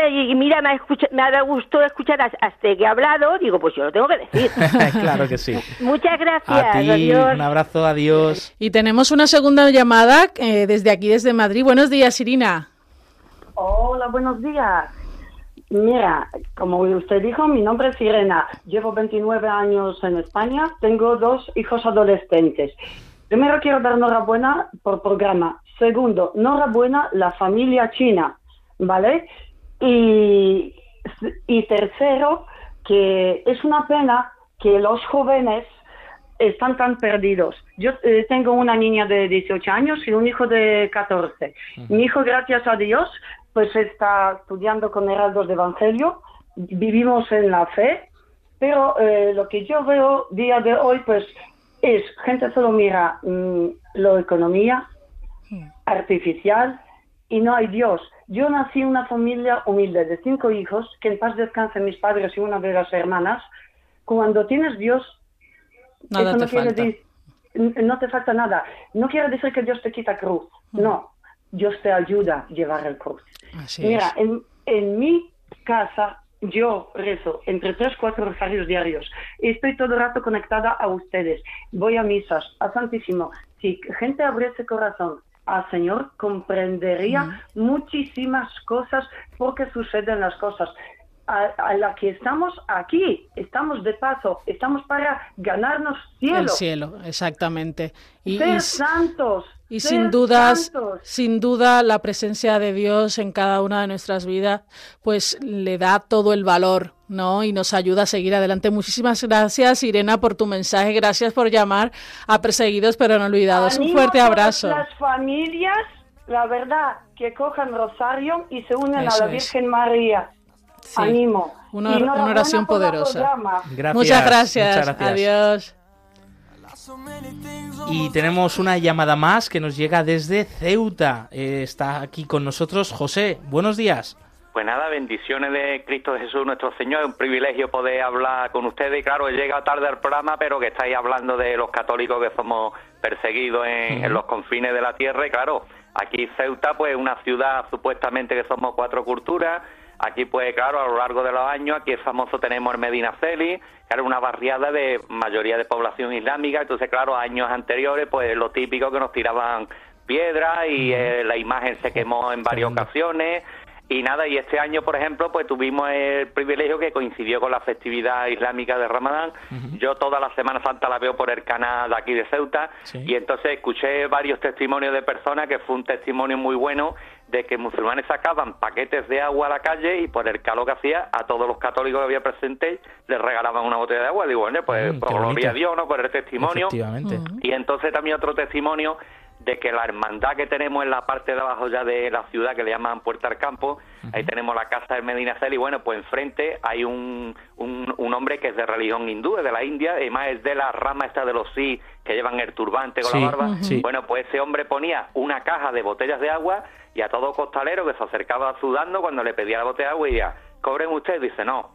Y mira, me ha, me ha gustado escuchar hasta que ha hablado, digo, pues yo lo tengo que decir. claro que sí. Muchas gracias. adiós. un abrazo, adiós. Y tenemos una segunda llamada eh, desde aquí, desde Madrid. Buenos días, Irina. Hola, buenos días. Mira, como usted dijo, mi nombre es Irena. Llevo 29 años en España. Tengo dos hijos adolescentes. Primero quiero dar enhorabuena por programa. Segundo, enhorabuena la familia china, ¿vale? Y, y tercero, que es una pena que los jóvenes están tan perdidos. Yo eh, tengo una niña de 18 años y un hijo de 14. Mi hijo, gracias a Dios, pues está estudiando con heraldos de Evangelio, vivimos en la fe, pero eh, lo que yo veo día de hoy, pues es, gente solo mira mm, la economía artificial y no hay Dios. Yo nací en una familia humilde de cinco hijos, que en paz descansen mis padres y una de las hermanas. Cuando tienes Dios, nada no te no te falta nada. No quiere decir que Dios te quita cruz, no. Dios te ayuda a llevar el cruz. Mira, en, en, mi casa yo rezo entre tres, cuatro rosarios diarios. Estoy todo el rato conectada a ustedes. Voy a misas, a Santísimo. Si gente abre ese corazón al Señor, comprendería muchísimas cosas porque suceden las cosas. A, la que estamos aquí, estamos de paso, estamos para ganarnos cielo. El cielo, exactamente. Y, Ser santos, y sin dudas, sin duda, la presencia de Dios en cada una de nuestras vidas, pues le da todo el valor, ¿no? Y nos ayuda a seguir adelante. Muchísimas gracias, Irena, por tu mensaje. Gracias por llamar a Perseguidos pero no olvidados. Un fuerte abrazo. Las familias, la verdad, que cojan rosario y se unen a la Virgen María. Animo. Una, oración poderosa. Gracias, muchas gracias. Adiós. Y tenemos una llamada más que nos llega desde Ceuta. Eh, está aquí con nosotros José. Buenos días. Pues nada, bendiciones de Cristo Jesús nuestro Señor. Es un privilegio poder hablar con ustedes. Y claro, he llegado tarde al programa, pero que estáis hablando de los católicos que somos perseguidos en, los confines de la tierra. Y claro, aquí Ceuta, pues una ciudad supuestamente que somos cuatro culturas. Aquí, pues claro, a lo largo de los años, aquí es famoso tenemos el Medina Celi, era una barriada de mayoría de población islámica, entonces claro, años anteriores pues lo típico que nos tiraban piedras y eh, la imagen se quemó en varias ocasiones, Y nada, y este año, por ejemplo, pues tuvimos el privilegio que coincidió con la festividad islámica de Ramadán. Yo toda la Semana Santa la veo por el canal de aquí de Ceuta. Y entonces escuché varios testimonios de personas que fue un testimonio muy bueno de que musulmanes sacaban paquetes de agua a la calle y por el calor que hacía a todos los católicos que había presentes les regalaban una botella de agua. Digo, bueno, pues Mm, por gloria a Dios, ¿no? Por el testimonio. Efectivamente. Y entonces también otro testimonio de que la hermandad que tenemos en la parte de abajo ya de la ciudad, que le llaman Puerta al Campo, ahí tenemos la casa del Medina Cel y bueno, pues enfrente hay un, un, un hombre que es de religión hindú, es de la India, y más es de la rama esta de los sí que llevan el turbante con Sí, la barba. Bueno, pues ese hombre ponía una caja de botellas de agua y a todo costalero que se acercaba sudando cuando le pedía la botella de agua y decía, cobren ustedes, dice, no,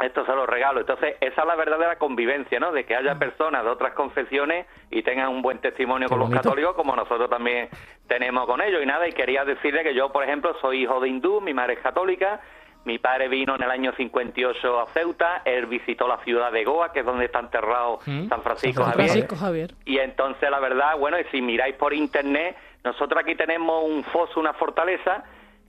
esto se lo regalo. Entonces, esa es la verdadera convivencia, ¿no? De que haya personas de otras confesiones y tengan un buen testimonio con los católicos, como nosotros también tenemos con ellos. Y nada, y quería decirle que yo, por ejemplo, soy hijo de hindú, mi madre es católica, mi padre vino en el año 58 a Ceuta, él visitó la ciudad de Goa, que es donde está enterrado Mm. San Francisco San Javier. Francisco Javier. Y entonces, la verdad, bueno, y si miráis por internet, nosotros aquí tenemos un foso, una fortaleza,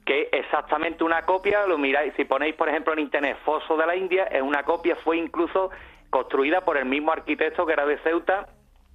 que es exactamente una copia, lo miráis, si ponéis, por ejemplo, en internet Foso de la India, es una copia, fue incluso construida por el mismo arquitecto que era de Ceuta.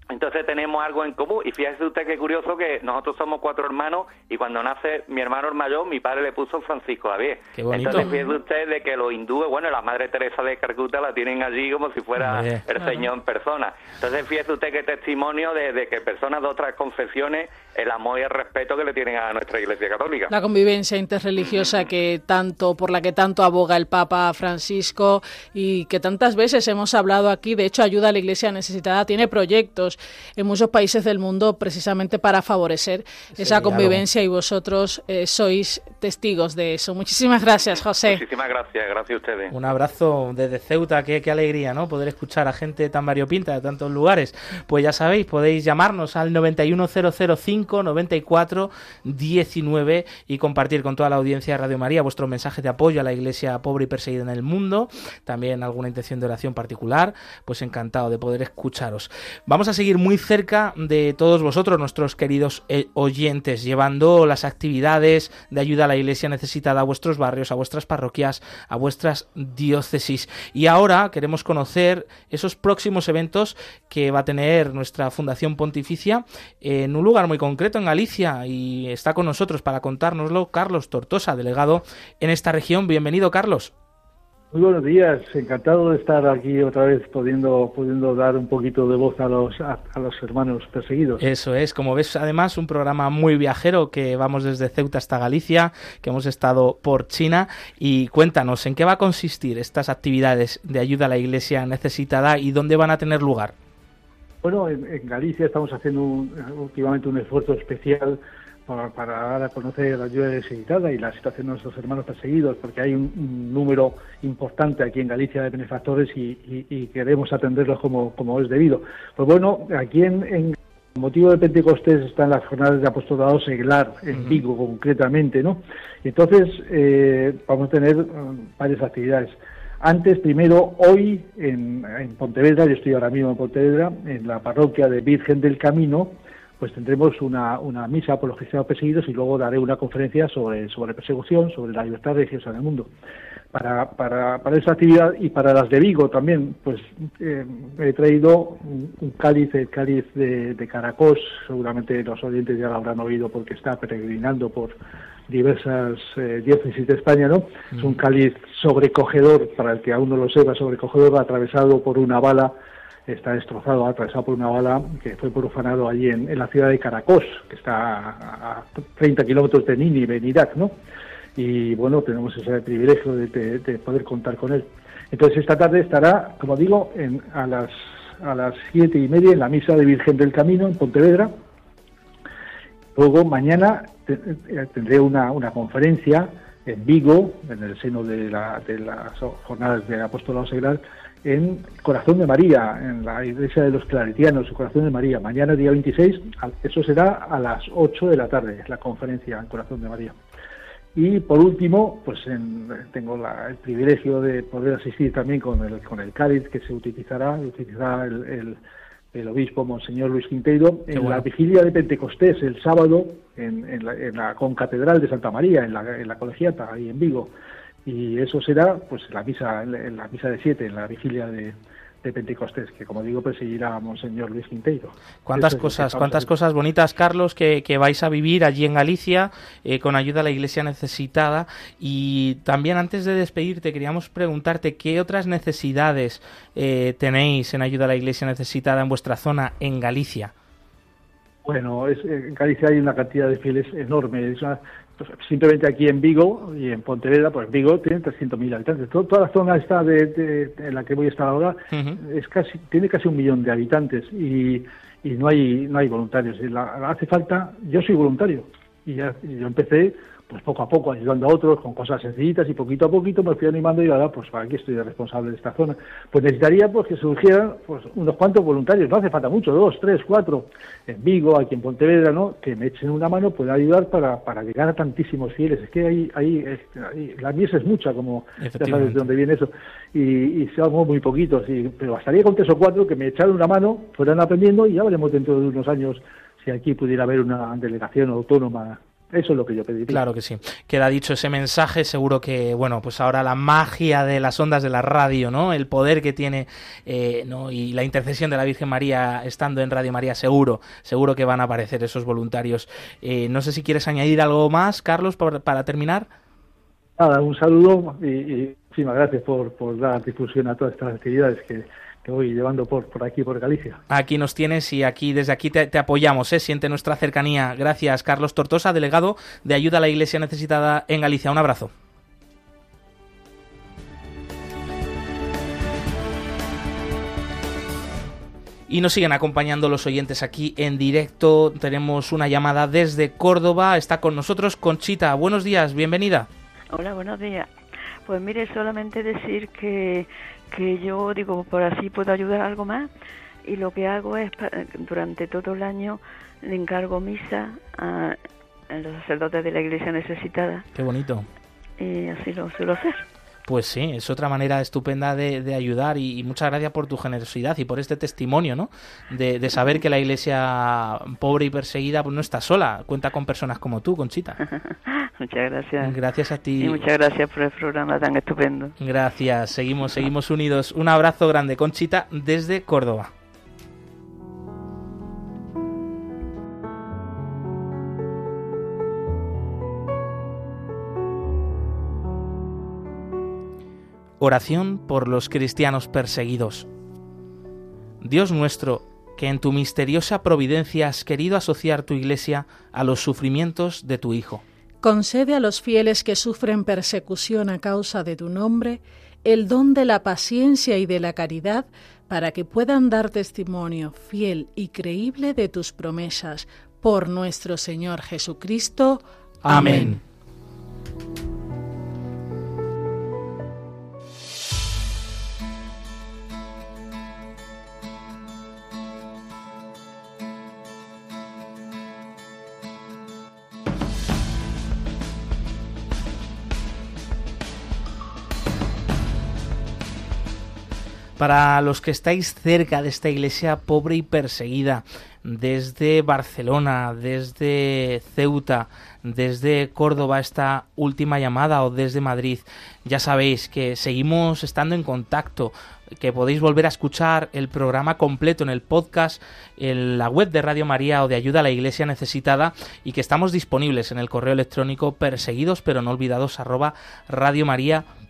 Entonces tenemos algo en común y fíjese usted qué curioso que nosotros somos cuatro hermanos y cuando nace mi hermano el mayor, mi padre le puso Francisco Javier. Qué bonito. Entonces fíjese usted de que los hindúes, bueno, la Madre Teresa de Calcuta la tienen allí como si fuera el. Señor en persona. Entonces fíjese usted qué testimonio de, de que personas de otras confesiones, el amor y el respeto que le tienen a nuestra Iglesia Católica. La convivencia interreligiosa que tanto por la que tanto aboga el Papa Francisco y que tantas veces hemos hablado aquí, de hecho ayuda a la Iglesia necesitada, tiene proyectos en muchos países del mundo precisamente para favorecer esa convivencia y vosotros eh, sois testigos de eso. Muchísimas gracias, José. Muchísimas gracias, gracias a ustedes. Un abrazo desde Ceuta, qué, qué alegría, ¿no? Poder escuchar a gente tan variopinta de tantos lugares. Pues ya sabéis, podéis llamarnos al 91005 94 19 y compartir con toda la audiencia de Radio María vuestro mensaje de apoyo a la iglesia pobre y perseguida en el mundo. También alguna intención de oración particular, pues encantado de poder escucharos. Vamos a seguir muy cerca de todos vosotros, nuestros queridos eh, oyentes, llevando las actividades de ayuda a la iglesia necesitada a vuestros barrios, a vuestras parroquias, a vuestras diócesis. Y ahora queremos conocer esos próximos eventos que va a tener nuestra Fundación Pontificia en un lugar muy concreto, en Galicia, y está con nosotros para contárnoslo Carlos Tortosa, delegado en esta región. Bienvenido, Carlos. Muy buenos días, encantado de estar aquí otra vez pudiendo, pudiendo dar un poquito de voz a los, a, a los hermanos perseguidos. Eso es, como ves, además, un programa muy viajero que vamos desde Ceuta hasta Galicia, que hemos estado por China. Y cuéntanos, ¿en qué va a consistir estas actividades de ayuda a la iglesia necesitada y dónde van a tener lugar? Bueno, en, en Galicia estamos haciendo un- últimamente un esfuerzo especial para, para dar a conocer la ayuda necesitada y la situación de nuestros hermanos perseguidos, porque hay un, un número importante aquí en Galicia de benefactores y, y- y queremos atenderlos como, como es debido. Pues bueno, aquí en, en motivo de Pentecostés están las jornadas de apostolado seglar, en Vigo concretamente, ¿no? Y entonces eh, vamos a tener um, varias actividades. Antes, primero, hoy en, en Pontevedra, yo estoy ahora mismo en Pontevedra, en la parroquia de Virgen del Camino, pues tendremos una, una misa por los cristianos perseguidos y luego daré una conferencia sobre, sobre persecución, sobre la libertad religiosa en el mundo. Para, para, para esa actividad y para las de Vigo también, pues eh, he traído un, un cáliz, el cáliz de, de Caracos, seguramente los oyentes ya lo habrán oído porque está peregrinando por diversas eh, diócesis de España, ¿no? Es un cáliz sobrecogedor, para el que aún no lo sepa, sobrecogedor, atravesado por una bala está destrozado, atravesado por una bala que fue profanado allí en, la ciudad de Caracos, que está a, a 30 kilómetros de Nínive, en Irak, ¿no? Y bueno, tenemos ese privilegio de, de- de poder contar con él. Entonces esta tarde estará, como digo, a las a las siete y media en la misa de Virgen del Camino en Pontevedra. Luego mañana eh, tendré una, una conferencia en Vigo, en el seno de, la- de las jornadas de apostolado seglar, en Corazón de María, en la iglesia de los claretianos, Corazón de María. Mañana, día 26, al- eso será a las 8 de la tarde, la conferencia en Corazón de María. Y por último, pues en- tengo la- el privilegio de poder asistir también con el, con el cáliz que se utilizará, utilizará el, el- el obispo Monseñor Luis Quinteiro, en la vigilia de Pentecostés, el sábado, en, la, concatedral de Santa María, en la, en la colegiata, ahí en Vigo. Y eso será pues la misa, en la misa de siete, en la vigilia de, de Pentecostés, que como digo a Monseñor Luis Quinteiro. Cuántas cosas, cuántas cosas bonitas, Carlos, que, vais a vivir allí en Galicia eh, con ayuda a la Iglesia necesitada. Y también antes de despedirte, queríamos preguntarte qué otras necesidades eh, tenéis en ayuda a la Iglesia necesitada en vuestra zona en Galicia. Bueno, es, en Galicia hay una cantidad de fieles enorme. Es pues, simplemente aquí en Vigo y en Pontevedra, pues Vigo tiene 300.000 habitantes. toda la zona esta de, en la que voy a estar ahora es casi tiene casi un millón de habitantes y, y no hay no hay voluntarios. hace falta, yo soy voluntario y, ya, y yo empecé pues poco a poco ayudando a otros con cosas sencillitas y poquito a poquito me fui animando y ahora pues aquí estoy de responsable de esta zona. Pues necesitaría pues que surgieran pues unos cuantos voluntarios, no hace falta mucho, dos, tres, cuatro, en Vigo, aquí en Pontevedra, ¿no? Que me echen una mano, pueda ayudar para, para llegar a tantísimos fieles. Es que ahí, ahí, la mies es mucha, como ya sabes de dónde viene eso, y, y somos muy poquitos, y, pero bastaría con tres o cuatro que me echaran una mano, fueran aprendiendo y ya veremos dentro de unos años si aquí pudiera haber una delegación autónoma eso es lo que yo pediría. Claro que sí. Queda dicho ese mensaje. Seguro que, bueno, pues ahora la magia de las ondas de la radio, ¿no? El poder que tiene, eh, ¿no? Y la intercesión de la Virgen María estando en Radio María, seguro, seguro que van a aparecer esos voluntarios. Eh, no sé si quieres añadir algo más, Carlos, para, terminar. Nada, un saludo y, y muchísimas gracias por, por dar difusión a todas estas actividades que que voy llevando por, por aquí, por Galicia. Aquí nos tienes y aquí desde aquí te, apoyamos, ¿eh? siente nuestra cercanía. Gracias, Carlos Tortosa, delegado de Ayuda a la Iglesia Necesitada en Galicia. Un abrazo. Y nos siguen acompañando los oyentes aquí en directo. Tenemos una llamada desde Córdoba. Está con nosotros Conchita. Buenos días, bienvenida. Hola, buenos días. Pues mire, solamente decir que que yo digo, por así puedo ayudar algo más y lo que hago es, durante todo el año, le encargo misa a, los sacerdotes de la iglesia necesitada. Qué bonito. Y así lo suelo hacer. Pues sí, es otra manera estupenda de, ayudar y, muchas gracias por tu generosidad y por este testimonio, ¿no? De, saber que la iglesia pobre y perseguida pues no está sola, cuenta con personas como tú, Conchita. muchas gracias. Gracias a ti. Y muchas gracias por el programa tan estupendo. Gracias, seguimos, seguimos unidos. Un abrazo grande, Conchita, desde Córdoba. Oración por los cristianos perseguidos. Dios nuestro, que en tu misteriosa providencia has querido asociar tu Iglesia a los sufrimientos de tu Hijo. Concede a los fieles que sufren persecución a causa de tu nombre el don de la paciencia y de la caridad para que puedan dar testimonio fiel y creíble de tus promesas. Por nuestro Señor Jesucristo. Amén. Para los que estáis cerca de esta iglesia pobre y perseguida, desde Barcelona, desde Ceuta, desde Córdoba esta última llamada o desde Madrid, ya sabéis que seguimos estando en contacto, que podéis volver a escuchar el programa completo en el podcast, en la web de Radio María o de Ayuda a la Iglesia Necesitada y que estamos disponibles en el correo electrónico perseguidos pero no olvidados arroba punto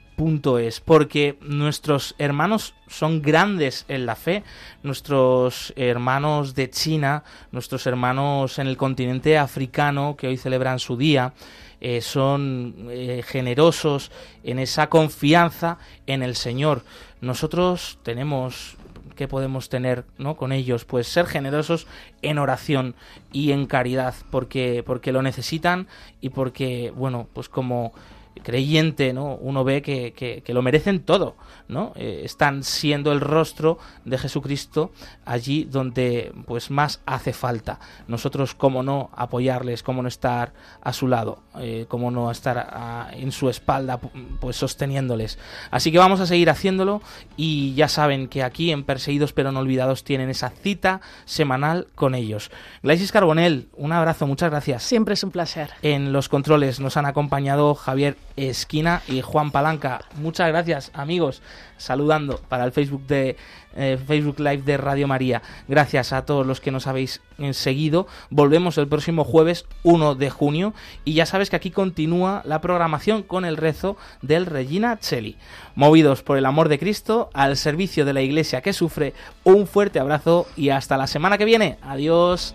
es, porque nuestros hermanos son grandes en la fe, nuestros hermanos de China, nuestros hermanos en el continente africano que hoy celebran su día, eh, son eh, generosos en esa confianza en el Señor. Nosotros tenemos que podemos tener ¿no? con ellos pues ser generosos en oración y en caridad porque porque lo necesitan y porque bueno pues como creyente, ¿no? Uno ve que, que, lo merecen todo, ¿no? Eh, están siendo el rostro de Jesucristo allí donde pues más hace falta. Nosotros, cómo no apoyarles, cómo no estar a su lado, eh, cómo no estar en su espalda, pues sosteniéndoles. Así que vamos a seguir haciéndolo y ya saben que aquí en Perseguidos pero no olvidados tienen esa cita semanal con ellos. Glaisis Carbonel, un abrazo, muchas gracias. Siempre es un placer. En los controles nos han acompañado Javier Esquina y Juan Palanca. Muchas gracias, amigos. Saludando para el Facebook de eh, Facebook Live de Radio María. Gracias a todos los que nos habéis eh, seguido. Volvemos el próximo jueves 1 de junio y ya sabes que aquí continúa la programación con el rezo del Regina Cheli. Movidos por el amor de Cristo al servicio de la iglesia que sufre, un fuerte abrazo y hasta la semana que viene. Adiós.